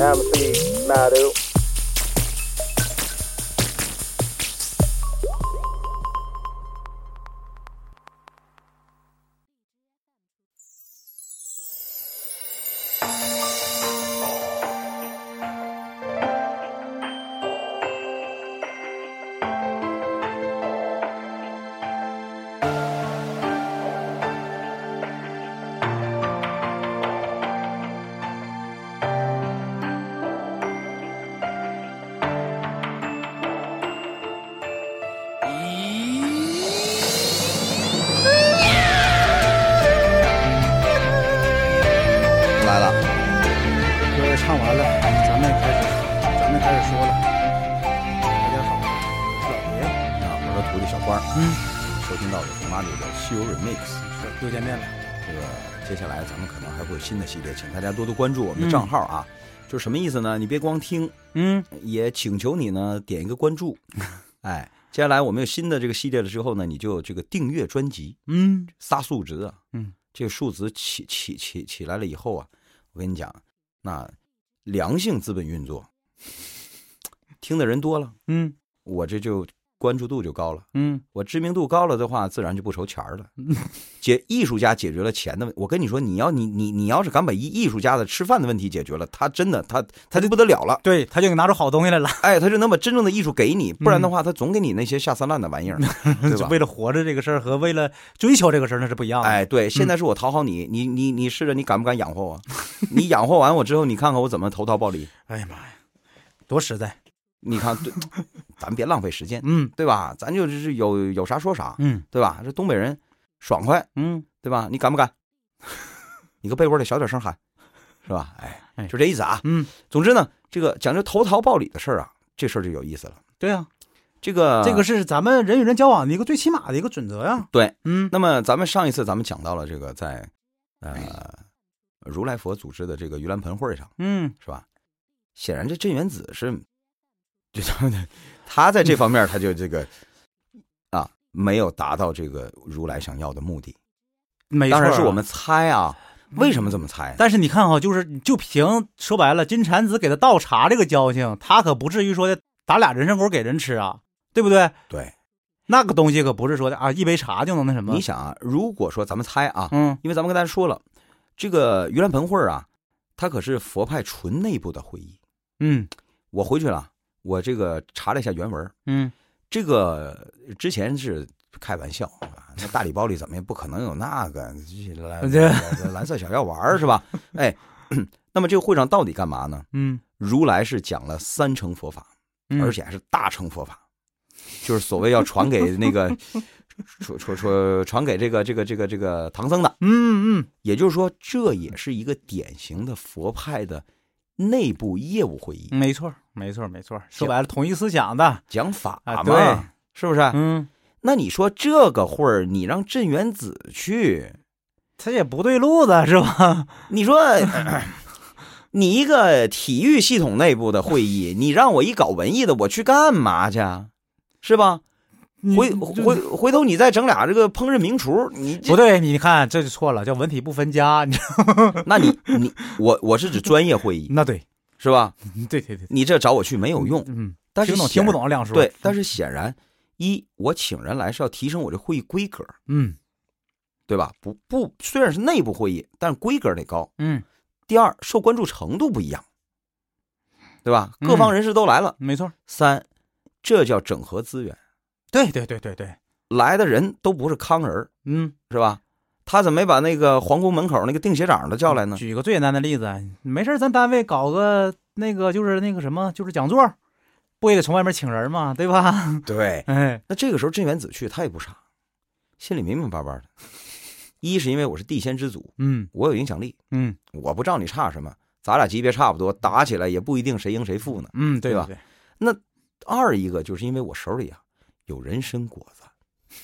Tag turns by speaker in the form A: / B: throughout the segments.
A: Amity Madu.
B: 完了，咱们开始，咱们开始说了。大家好，我是老爷，
C: 啊，我的徒弟小官儿，
B: 嗯，
C: 收听到的是马里的《西游 Remix》。
B: 是又见面了。
C: 这个接下来咱们可能还会有新的系列，请大家多多关注我们的账号啊。就是什么意思呢？你别光听，
B: 嗯，
C: 也请求你呢点一个关注。哎，接下来我们有新的这个系列了之后呢，你就这个订阅专辑，
B: 嗯，
C: 仨数值啊，
B: 嗯，
C: 这个数值起起起起来了以后啊，我跟你讲，那良性资本运作，听的人多了，
B: 嗯，
C: 我这就关注度就高了。
B: 嗯，
C: 我知名度高了的话，自然就不愁钱儿了。解艺术家解决了钱的问，我跟你说，你要你你你要是敢把艺艺术家的吃饭的问题解决了，他真的他他就不得了了。
B: 对，他就给拿出好东西来了，
C: 哎，他就能把真正的艺术给你，不然的话，他总给你那些下三滥的玩意儿，对吧？
B: 就为了活着这个事儿和为了追求这个事儿那是不一样的。，
C: 哎，对，现在是我讨好你，你你你试着，你敢不敢养活我？你养活完我之后，你看看我怎么投桃报李。
B: 哎呀妈呀，多实在。
C: 你看，对，咱别浪费时间，
B: 嗯
C: 对吧？咱就是有有啥说啥，
B: 嗯
C: 对吧？这东北人爽快，
B: 嗯，
C: 对吧？你敢不敢？你搁被窝里小点声喊，是吧？哎，
B: 哎
C: 就这意思啊。
B: 嗯，
C: 总之呢，这个讲究投桃报李的事儿啊，这事儿就有意思了。
B: 对啊，
C: 这个
B: 这个是咱们人与人交往的一个最起码的一个准则呀。
C: 对。
B: 嗯
C: 那么咱们上一次咱们讲到了这个在呃如来佛组织的这个盂兰盆会上，
B: 嗯，
C: 是吧？显然这镇元子是，就他他在这方面他就这个啊没有达到这个如来想要的目的。
B: 没错啊。
C: 当然是我们猜啊，为什么这么猜？
B: 但是你看哈，就是就凭说白了，金蝉子给他倒茶这个交情，他可不至于说的打俩人参果给人吃啊，对不对？
C: 对，
B: 那个东西可不是说的啊，一杯茶就能那什么。
C: 你想啊，如果说咱们猜啊，
B: 嗯
C: 因为咱们跟大家说了，这个盂兰盆会啊，它可是佛派纯内部的会议。
B: 嗯
C: 我回去了，我这个查了一下原文，
B: 嗯
C: 这个之前是开玩笑啊，那大礼包里怎么也不可能有那个蓝蓝蓝色小药丸儿是吧？哎，那么这个会上到底干嘛呢？
B: 嗯，
C: 如来是讲了三乘佛法，
B: 嗯
C: 而且还是大乘佛法，就是所谓要传给那个 传传传传给这个这个这个这个唐僧的。
B: 嗯嗯，
C: 也就是说，这也是一个典型的佛派的内部业务会议，
B: 没错没错没错，说白了统一思想的
C: 讲法
B: 啊，
C: 嘛，
B: 对，
C: 是不是？
B: 嗯，
C: 那你说这个会儿，你让镇元子去，
B: 他也不对路子是吧？
C: 你说，你一个体育系统内部的会议，你让我一搞文艺的，我去干嘛去？是吧？回回回头你再整俩这个烹饪名厨，你
B: 不对，你看这就错了，叫文体不分家，你知道吗？
C: 那你你我我是指专业会议
B: 那对，
C: 是吧？
B: 对对对，
C: 你这找我去没有用，
B: 嗯，
C: 但是
B: 听懂听不懂亮叔。
C: 对，但是显然，一我请人来是要提升我这会议规格，
B: 嗯
C: 对吧？不不，虽然是内部会议，但是规格得高。
B: 嗯，
C: 第二，受关注程度不一样，对吧？
B: 嗯
C: 各方人士都来了。
B: 没错，
C: 三，这叫整合资源，
B: 对对对对对，
C: 来的人都不是康人儿，
B: 嗯。
C: 是吧？他怎么没把那个皇宫门口那个定鞋长的叫来呢？
B: 举个最简单的例子，没事儿咱单位搞个那个就是那个什么，就是讲座，不也得从外面请人嘛，对吧？
C: 对，
B: 哎，
C: 那这个时候镇元子去，他也不傻，心里明明白白的。一是因为我是地仙之祖，
B: 嗯
C: 我有影响力，
B: 嗯
C: 我不知道你差什么，咱俩级别差不多，打起来也不一定谁赢谁负呢。
B: 嗯，对
C: 对吧
B: 对，
C: 二一个就是因为我手里啊有人参果子，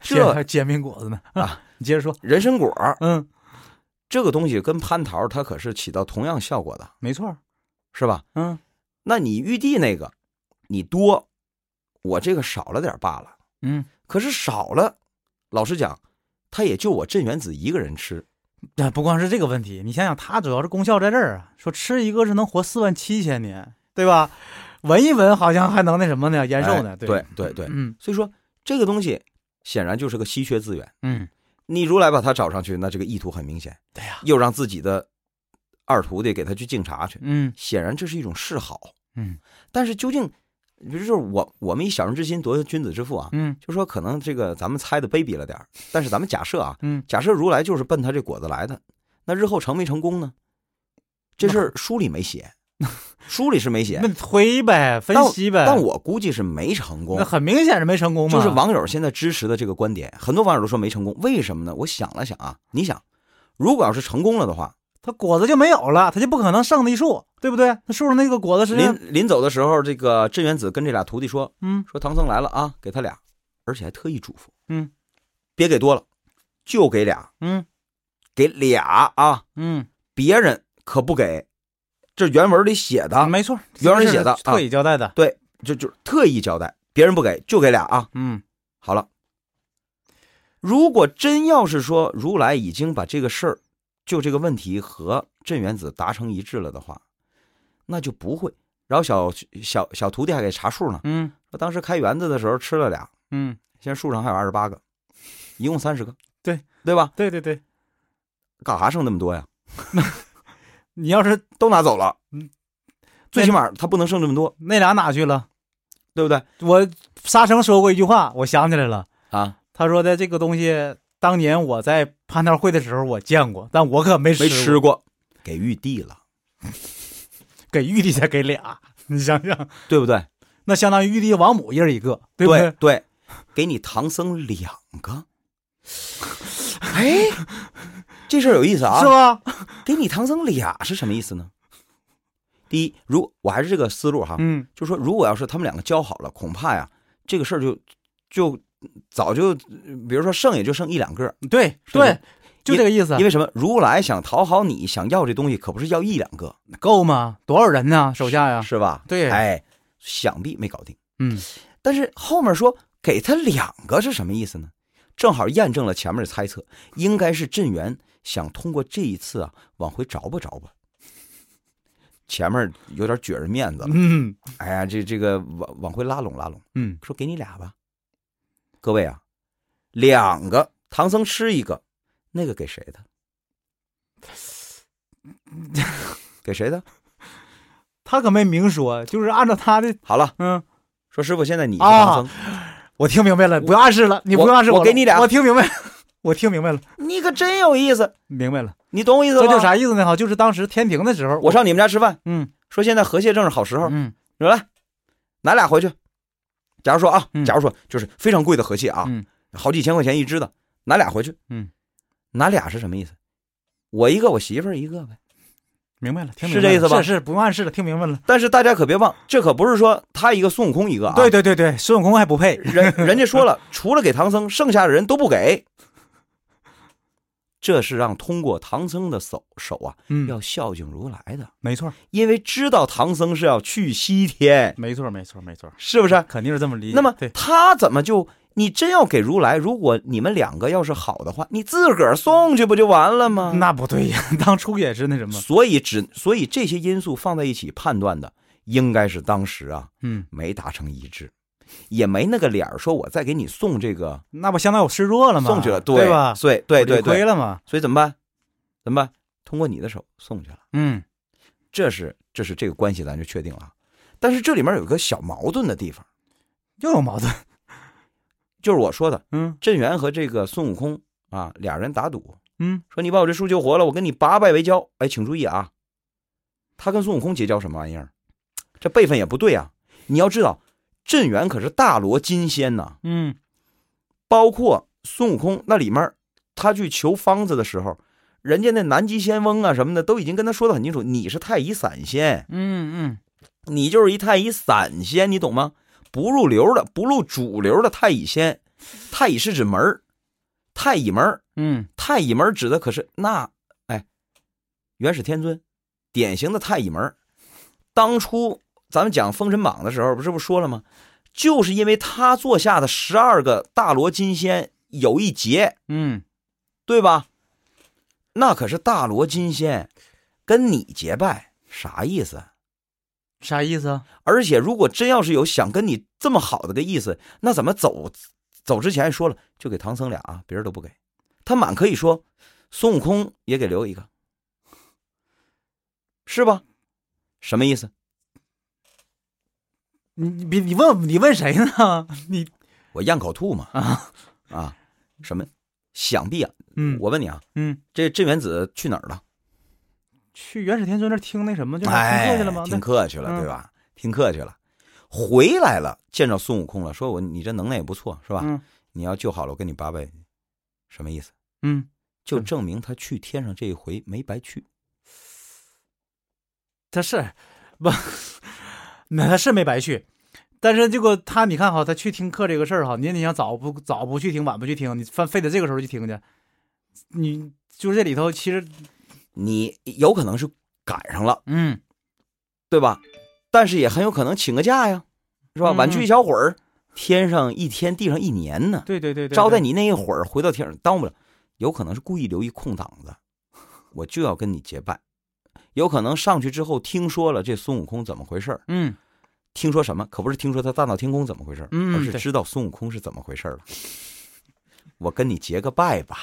C: 这
B: 煎还煎饼果子呢
C: 啊！
B: 你接着说，
C: 人参果儿
B: 嗯，
C: 这个东西跟蟠桃它可是起到同样效果的，
B: 没错，
C: 是吧？
B: 嗯
C: 那你玉帝那个你多，我这个少了点罢了。
B: 嗯
C: 可是少了，老实讲，他也就我镇元子一个人吃，
B: 啊，不光是这个问题，你想想，它主要是功效在这儿啊，说吃一个是能活四万七千年，对吧？闻一闻好像还能那什么呢，延寿呢，
C: 哎对。对对，
B: 嗯。
C: 所以说这个东西显然就是个稀缺资源。
B: 嗯，
C: 你如来把他找上去，那这个意图很明显，
B: 对呀，
C: 又让自己的二徒弟给他去敬茶去，
B: 嗯。
C: 显然这是一种示好。
B: 嗯。
C: 但是究竟，比如说我我们以小人之心夺君子之腹啊，
B: 嗯。
C: 就说可能这个咱们猜的卑鄙了点但是咱们假设啊，
B: 嗯，
C: 假设如来就是奔他这果子来的，那日后成没成功呢？这事儿书里没写，书里是没写。
B: 那，推呗，分析呗，
C: 但我估计是没成功。
B: 那。很明显是没成功嘛，
C: 就是网友现在支持的这个观点，很多网友都说没成功，为什么呢？我想了想啊，你想，如果要是成功了的话，
B: 他果子就没有了，他就不可能剩那一束，对不对？那树上那个果子是，
C: 临临走的时候，这个镇元子跟这俩徒弟说，
B: 嗯。
C: 说唐僧来了啊，给他俩，而且还特意嘱咐，
B: 嗯，
C: 别给多了，就给俩，
B: 嗯。
C: 给俩啊，
B: 嗯，
C: 别人可不给。这原文里写的，
B: 没错，
C: 原文写的啊
B: 特意交代的，对
C: 就就特意交代，别人不给就给俩啊。
B: 嗯
C: 好了，如果真要是说如来已经把这个事儿，就这个问题和镇元子达成一致了的话，那就不会。然后小小小徒弟还给查数呢，
B: 嗯
C: 说当时开园子的时候吃了俩，
B: 嗯，
C: 现在树上还有二十八个，一共三十个，
B: 对
C: 对吧？
B: 对对对，
C: 干啥剩那么多呀？
B: 你要是
C: 都拿走了，
B: 嗯，
C: 最起码他不能剩这么多，
B: 那俩哪去了？
C: 对不对？
B: 我沙僧说过一句话，我想起来了，
C: 啊，
B: 他说的这个东西，当年我在蟠桃会的时候我见过，但我可没吃
C: 没吃过，给玉帝了，
B: 给玉帝才给俩，你想想，
C: 对不对？
B: 那相当于玉帝王母一人一个，对不
C: 对对，给你唐僧两个。哎，这事儿有意思啊！
B: 是吧？
C: 给你唐僧俩是什么意思呢？第一，如我还是这个思路哈，
B: 嗯，
C: 就说如果要是他们两个交好了，恐怕呀，这个事儿就就早就，比如说剩也就剩一两个，
B: 对对，就这个意思
C: 因。为什么？如来想讨好你，想要这东西，可不是要一两个，
B: 够吗？多少人呢？手下呀？
C: 是吧？
B: 对
C: 哎，想必没搞定。
B: 嗯，
C: 但是后面说给他两个是什么意思呢？正好验证了前面的猜测，应该是镇元想通过这一次啊往回找吧找吧。前面有点撅着面子了，
B: 嗯
C: 哎呀，这这个往往回拉拢拉拢，
B: 嗯，
C: 说给你俩吧。各位啊，两个唐僧吃一个，那个给谁的？给谁的？
B: 他可没明说，就是按照他的，
C: 好了，
B: 嗯，
C: 说师傅，现在你唐僧，
B: 我听明白了，不要暗示了，你不
C: 我
B: 用暗示了
C: 我给你俩
B: 我听明白，我听明白了，
C: 你可真有意思，
B: 明白了，
C: 你懂我意思
B: 这就？啥意思呢？哈，就是当时天庭的时候，
C: 我上你们家吃饭，
B: 嗯
C: 说现在河蟹正是好时候，
B: 嗯
C: 说来拿俩回去。假如说啊，
B: 嗯
C: 假如说就是非常贵的河蟹啊，
B: 嗯
C: 好几千块钱一只的，拿俩回去。
B: 嗯，
C: 拿俩是什么意思？我一个，我媳妇儿一个呗。
B: 明白了，听明白了
C: 是这意思吧
B: 是是，不用暗示了，听明白了。
C: 但是大家可别忘，这可不是说他一个孙悟空一个啊。
B: 对，对对对，孙悟空还不配，
C: 人人家说了，除了给唐僧，剩下的人都不给。这是让通过唐僧的手手啊，
B: 嗯，
C: 要孝敬如来的，
B: 没错
C: 因为知道唐僧是要去西天，
B: 没错没错没错，
C: 是不是？
B: 肯定是这么理解。
C: 那么，他怎么就你真要给如来？如果你们两个要是好的话，你自个儿送去不就完了吗？
B: 那不对呀，当初也是那什么，
C: 所以只所以这些因素放在一起判断的，应该是当时啊
B: 嗯，
C: 没达成一致，也没那个脸儿说我再给你送这个
B: 那不相当于我示弱了吗？
C: 送去了，
B: 对吧？
C: 所以对对
B: 我就亏
C: 对，
B: 了嘛。
C: 所以怎么办？怎么办？通过你的手送去了，
B: 嗯
C: 这是这是这个关系咱就确定了。但是这里面有个小矛盾的地方，
B: 又有矛盾。
C: 就是我说的
B: 嗯
C: 镇元和这个孙悟空啊俩人打赌，
B: 嗯
C: 说你把我这树救活了，我跟你八拜为交。哎，请注意啊，他跟孙悟空结交什么玩意儿？这辈分也不对啊！你要知道，镇元可是大罗金仙呐，
B: 嗯。
C: 包括孙悟空那里面，他去求方子的时候，人家那南极仙翁啊什么的都已经跟他说的很清楚，你是太乙散仙，
B: 嗯嗯。
C: 你就是一太乙散仙，你懂吗？不入流的，不入主流的太乙仙，太乙是指门儿太乙门儿。
B: 嗯。
C: 太乙门指的可是那哎，元始天尊，典型的太乙门。当初咱们讲《封神榜》的时候，不是不说了吗？就是因为他座下的十二个大罗金仙有一劫，
B: 嗯
C: 对吧？那可是大罗金仙跟你结拜，啥意思？
B: 啥意思啊？
C: 而且如果真要是有想跟你这么好的个意思，那怎么走走之前也说了，就给唐僧俩啊，别人都不给。他满可以说，孙悟空也给留一个，是吧？什么意思？
B: 你你你问你问谁呢？你
C: 我咽口吐嘛
B: 啊
C: 啊？什么？想必啊，
B: 嗯
C: 我问你啊，
B: 嗯，
C: 这镇元子去哪儿了？
B: 去元始天尊那儿听那什么，就是听
C: 哎，
B: 课去了吗？
C: 听课去了，
B: 嗯
C: 对吧？听课去了，回来了，见着孙悟空了，说我你这能耐也不错，是吧？
B: 嗯
C: 你要救好了，我给你八百，什么意思？
B: 嗯，
C: 就证明他去天上这一回没白去。
B: 他是不，那他是没白去，但是这个他你看哈，他去听课这个事儿哈，你你想早不早不去听，晚不去听，你非非得这个时候去听去，你就是这里头其实
C: 你有可能是赶上了，
B: 嗯
C: 对吧？但是也很有可能请个假呀，是吧？
B: 嗯
C: 晚去一小会儿，天上一天，地上一年呢。
B: 对对对对，
C: 招待你那一会儿，回到天上耽误了，有可能是故意留一空档子，我就要跟你结拜。有可能上去之后听说了这孙悟空怎么回事儿
B: 嗯
C: 听说什么？可不是听说他大闹天宫怎么回事儿
B: 嗯
C: 而是知道孙悟空是怎么回事儿了。我跟你结个拜吧。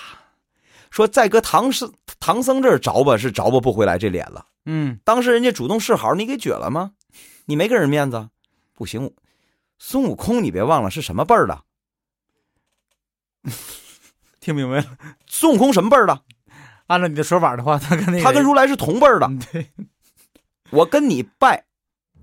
C: 说再搁唐僧唐僧这儿着吧，是着吧不回来这脸了。
B: 嗯
C: 当时人家主动示好，你给撅了吗？你没给人面子，不行。孙悟空，你别忘了是什么辈儿的？
B: 听明白了。
C: 孙悟空什么辈儿的？
B: 按照你的说法的话，他跟那个
C: 他跟如来是同辈儿的。
B: 嗯对，
C: 我跟你拜，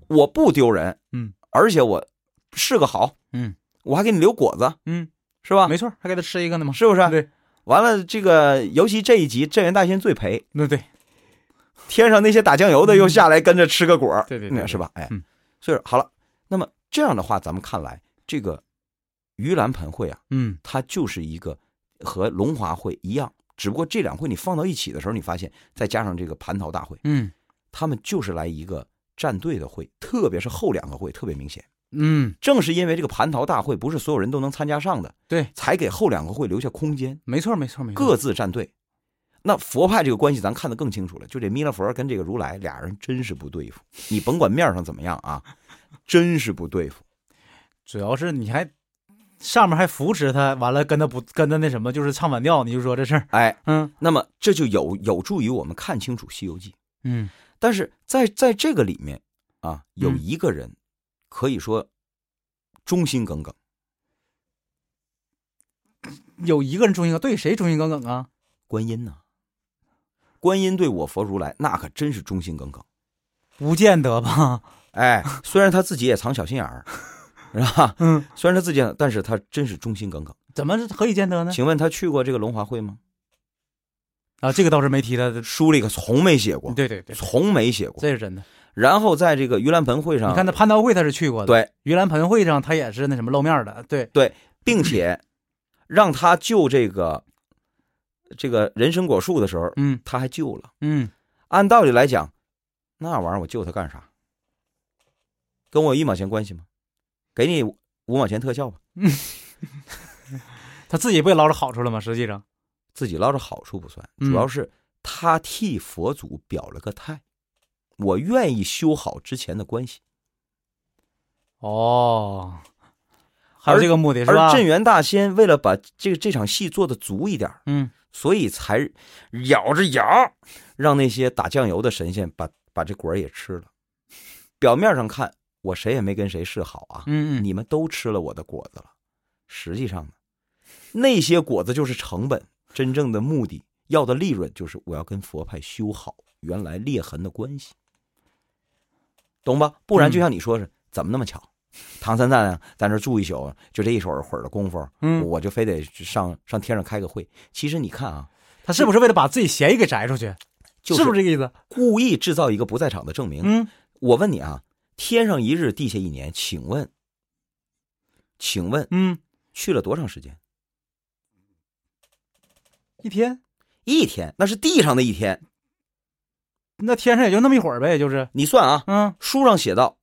C: 我不丢人，
B: 嗯，
C: 而且我是个好，
B: 嗯，
C: 我还给你留果子，
B: 嗯，
C: 是吧？
B: 没错，还给他吃一个呢嘛。
C: 是不是？
B: 对，
C: 完了，这个尤其这一集镇元大仙最赔，
B: 对对，
C: 天上那些打酱油的又下来跟着吃个果儿，
B: 对对对
C: 是吧？哎，
B: 嗯
C: 所以说好了，那么这样的话，咱们看来这个盂兰盆会啊，
B: 嗯
C: 它就是一个和龙华会一样，只不过这两会你放到一起的时候，你发现再加上这个蟠桃大会，
B: 嗯
C: 他们就是来一个站队的会，特别是后两个会特别明显。
B: 嗯，
C: 正是因为这个蟠桃大会不是所有人都能参加上的，
B: 对，
C: 才给后两个会留下空间，
B: 没错没错没错。
C: 各自站队。那佛派这个关系咱看得更清楚了，就这弥勒佛跟这个如来俩人真是不对付，你甭管面上怎么样啊，真是不对付。
B: 主要是你还上面还扶持他，完了跟他不跟他那什么，就是唱反调，你就说这事儿。
C: 哎，
B: 嗯
C: 那么这就有有助于我们看清楚《西游记》。
B: 嗯
C: 但是在在这个里面啊，有
B: 嗯
C: 一个人可以说忠心耿耿，
B: 有一个人忠心耿对谁忠心耿耿啊？
C: 观音呐、观音对我佛如来那可真是忠心耿耿。
B: 不见得吧？
C: 哎，虽然他自己也藏小心眼儿，是吧？
B: 嗯，
C: 虽然他自己，但是他真是忠心耿耿。
B: 怎么何以见得呢？
C: 请问他去过这个龙华会吗？
B: 啊，这个倒是没提他的。
C: 书里可从没写过，
B: 对对对，
C: 从没写过。
B: 这是真的。
C: 然后在这个盂兰盆会上，
B: 你看那蟠桃会他是去过的，
C: 对，
B: 盂兰盆会上他也是那什么露面的，对对，
C: 并且让他救这个这个人参果树的时候，
B: 嗯
C: 他还救了。
B: 嗯，
C: 按道理来讲，那玩意儿我救他干啥？跟我有一毛钱关系吗？给你五毛钱特效吧，
B: 他自己不也捞着好处了吗？实际上，
C: 自己捞着好处不算，
B: 嗯
C: 主要是他替佛祖表了个态，我愿意修好之前的关系。
B: 哦，还有这个目的是吧？
C: 而镇元大仙为了把这个这场戏做的足一点，
B: 嗯
C: 所以才咬着牙让那些打酱油的神仙把把这果儿也吃了。表面上看，我谁也没跟谁示好啊，
B: 嗯嗯，
C: 你们都吃了我的果子了。实际上呢，那些果子就是成本，真正的目的要的利润就是我要跟佛派修好原来裂痕的关系，懂吧？不然就像你说是，怎么那么巧？唐三藏在那住一宿，就这一会儿会儿的功夫，
B: 嗯，
C: 我就非得上上天上开个会。其实你看啊，
B: 他是不是为了把自己嫌疑给摘出去？
C: 就是
B: 不是这个意思？
C: 故意制造一个不在场的证明。
B: 嗯，
C: 我问你啊，天上一日，地下一年，请问，请问
B: 嗯，
C: 去了多长时间？
B: 一天，
C: 一天，那是地上的一天。
B: 那天上也就那么一会儿呗，就是，
C: 你算啊，
B: 嗯
C: 书上写道，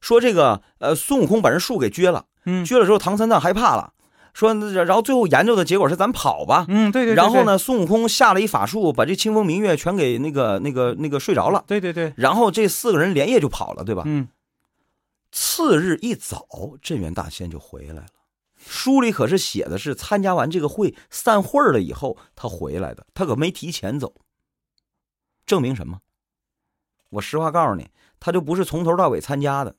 C: 说这个呃孙悟空把人树给撅了，
B: 嗯
C: 撅了之后唐三藏害怕了，说，然后最后研究的结果是咱跑吧。
B: 嗯，对对对。
C: 然后呢，孙悟空下了一法术，把这清风明月全给那个那个那个睡着了。
B: 对对对。
C: 然后这四个人连夜就跑了，对吧？
B: 嗯。
C: 次日一早，镇元大仙就回来了。书里可是写的是参加完这个会散会了以后他回来的，他可没提前走。证明什么？我实话告诉你，他就不是从头到尾参加的。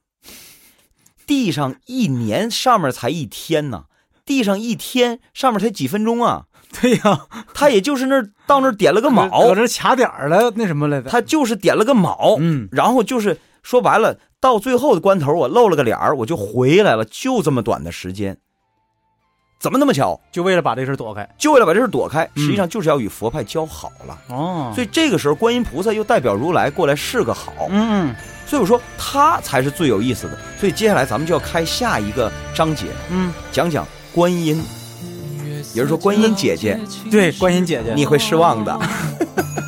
C: 地上一年，上面才一天呢。地上一天，上面才几分钟啊？
B: 对呀，
C: 他也就是那到那点了个卯，
B: 搁这卡点了，那什么来的？
C: 他就是点了个卯，
B: 嗯，
C: 然后就是说白了，到最后的关头，我露了个脸儿，我就回来了，就这么短的时间。怎么那么巧？
B: 就为了把这事躲开，
C: 就为了把这事躲开，实际上就是要与佛派交好了。
B: 哦，
C: 所以这个时候，观音菩萨又代表如来过来示个好。
B: 嗯，
C: 所以我说他才是最有意思的。所以接下来咱们就要开下一个章节，
B: 嗯，
C: 讲讲观音，也就是说观音姐姐。
B: 对，观音姐姐，
C: 你会失望的。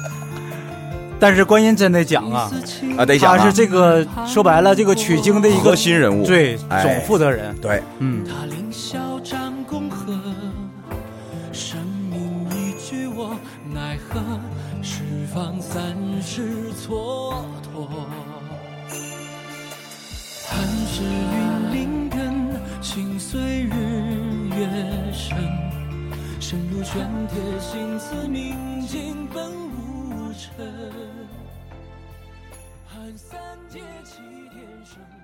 B: 但是观音真得讲啊，
C: 啊，得讲。
B: 他是这个说白了，这个取经的一个
C: 核心人物，
B: 对，总负责人。
C: 对，
B: 嗯。是蹉跎，寒是云身如玄铁，心似明镜，本无尘。寒三界，起天神。